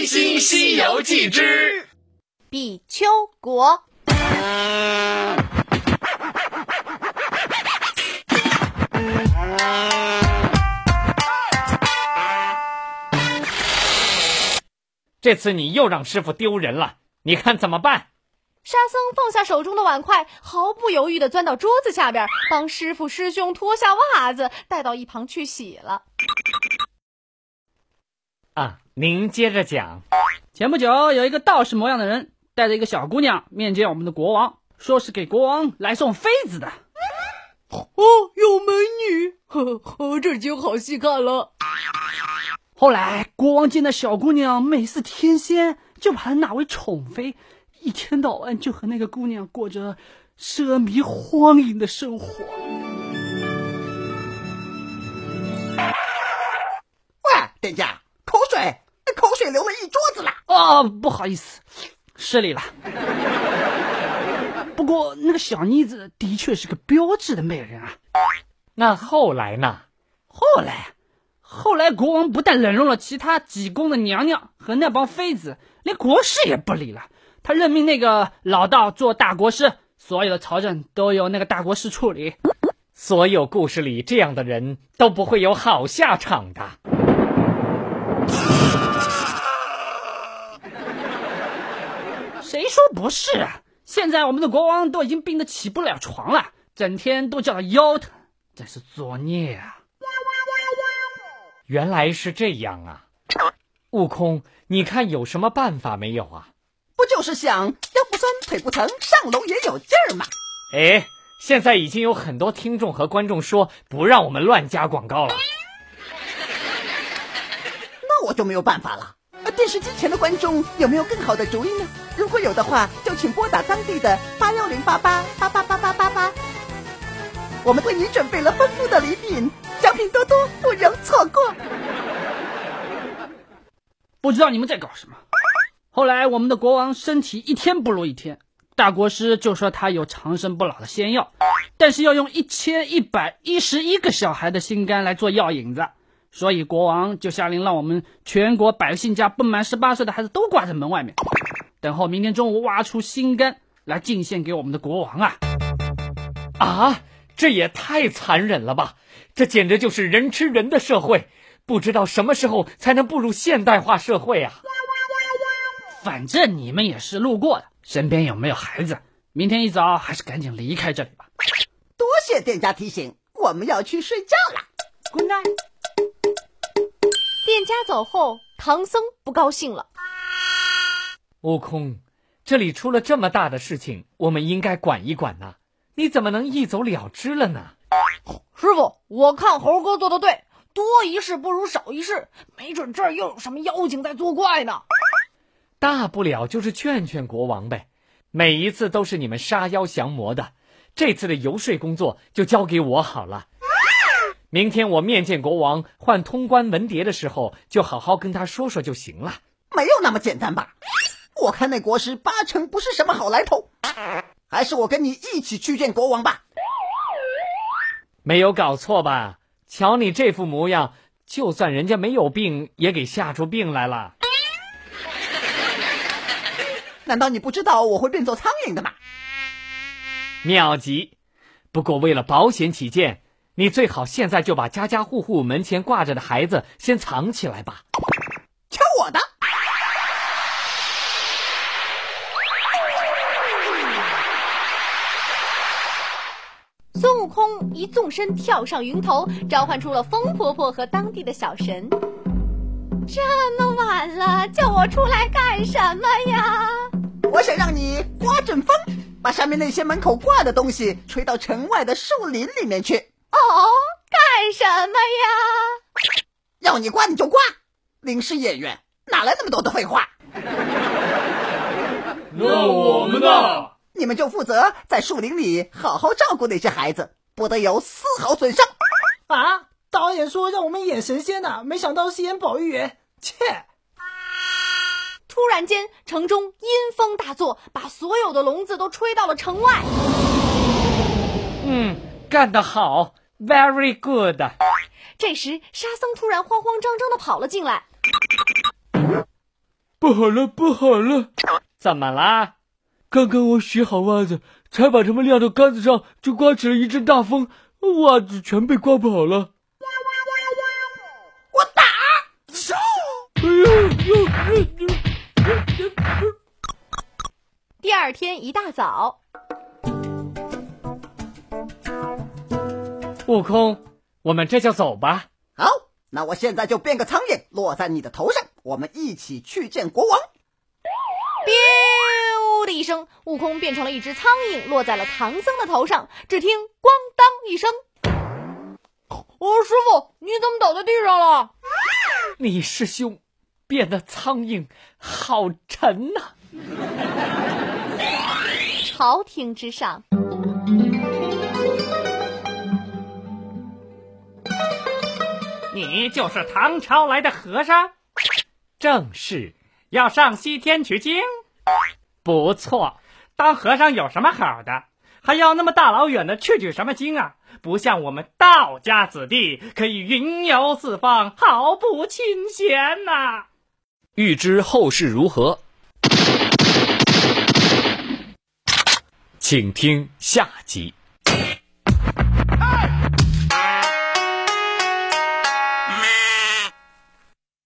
开心西游记之比丘国。这次你又让师傅丢人了，你看怎么办？沙僧放下手中的碗筷，毫不犹豫地钻到桌子下边，帮师傅师兄脱下袜子，带到一旁去洗了。啊，您接着讲。前不久，有一个道士模样的人带着一个小姑娘面见我们的国王，说是给国王来送妃子的。哦，有美女，呵呵，这就好戏看了。后来，国王见那小姑娘美似天仙，就把她纳为宠妃，一天到晚就和那个姑娘过着奢靡荒淫的生活。喂，店家，口水，口水流了一桌子了。哦，不好意思，失礼了。不过那个小妮子的确是个标致的美人啊。那后来呢？后来。后来，国王不但冷落了其他几宫的娘娘和那帮妃子，连国师也不理了。他任命那个老道做大国师，所有的朝政都由那个大国师处理。所有故事里这样的人都不会有好下场的。说不是？现在我们的国王都已经病得起不了床了，整天都叫他腰疼，真是作孽啊！原来是这样啊，悟空，你看有什么办法没有啊？不就是想腰不酸腿不疼，上楼也有劲儿吗？哎，现在已经有很多听众和观众说不让我们乱加广告了，那我就没有办法了。电视机前的观众有没有更好的主意呢？如果有的话，就请拨打当地的八幺零八八八八八八八八，我们为你准备了丰富的礼品。奖品多多，不容错过。不知道你们在搞什么。后来我们的国王身体一天不如一天，大国师就说他有长生不老的仙药，但是要用一千一百一十一个小孩的心肝来做药引子，所以国王就下令让我们全国百姓家不满十八岁的孩子都挂在门外面，等候明天中午挖出心肝来进献给我们的国王啊！啊！这也太残忍了吧！这简直就是人吃人的社会，不知道什么时候才能步入现代化社会啊！反正你们也是路过的，身边有没有孩子？明天一早还是赶紧离开这里吧。多谢店家提醒，我们要去睡觉了。Good night。店家走后，唐僧不高兴了。悟空，这里出了这么大的事情，我们应该管一管呐。你怎么能一走了之了呢？师傅，我看猴哥做的对，多一事不如少一事，没准这儿又有什么妖精在作怪呢。大不了就是劝劝国王呗，每一次都是你们杀妖降魔的，这次的游说工作就交给我好了。明天我面见国王换通关文牒的时候，就好好跟他说说就行了。没有那么简单吧？我看那国师八成不是什么好来头。还是我跟你一起去见国王吧。没有搞错吧？瞧你这副模样，就算人家没有病，也给吓出病来了。难道你不知道我会变作苍蝇的吗？妙极！不过为了保险起见，你最好现在就把家家户户门前挂着的孩子先藏起来吧。瞧我的！孙悟空一纵身跳上云头，召唤出了风婆婆和当地的小神。这么晚了，叫我出来干什么呀？我想让你刮阵风，把上面那些门口挂的东西吹到城外的树林里面去。哦，干什么呀？要你刮你就刮，临时演员哪来那么多的废话？那我们呢？你们就负责在树林里好好照顾那些孩子，不得有丝毫损伤。啊！导演说让我们演神仙呢，没想到是演保育员。切！突然间，城中阴风大作，把所有的笼子都吹到了城外。嗯，干得好，very good。这时，沙僧突然慌慌张张的跑了进来。不好了，不好了！怎么啦？刚刚我洗好袜子，才把它们晾到杆子上，就刮起了一阵大风，袜子全被刮跑了。我打！哎呦呦！第二天一大早，悟空，我们这就走吧。好，那我现在就变个苍蝇，落在你的头上，我们一起去见国王。biu 的一声，悟空变成了一只苍蝇，落在了唐僧的头上。只听咣当一声，哦，师傅，你怎么倒在地上了？你师兄变的苍蝇好沉呐、朝廷之上，你就是唐朝来的和尚，正是要上西天取经。不错。当和尚有什么好的？还要那么大老远的去取什么经啊？不像我们道家子弟可以云游四方，毫不清闲呐、欲知后事如何，请听下集。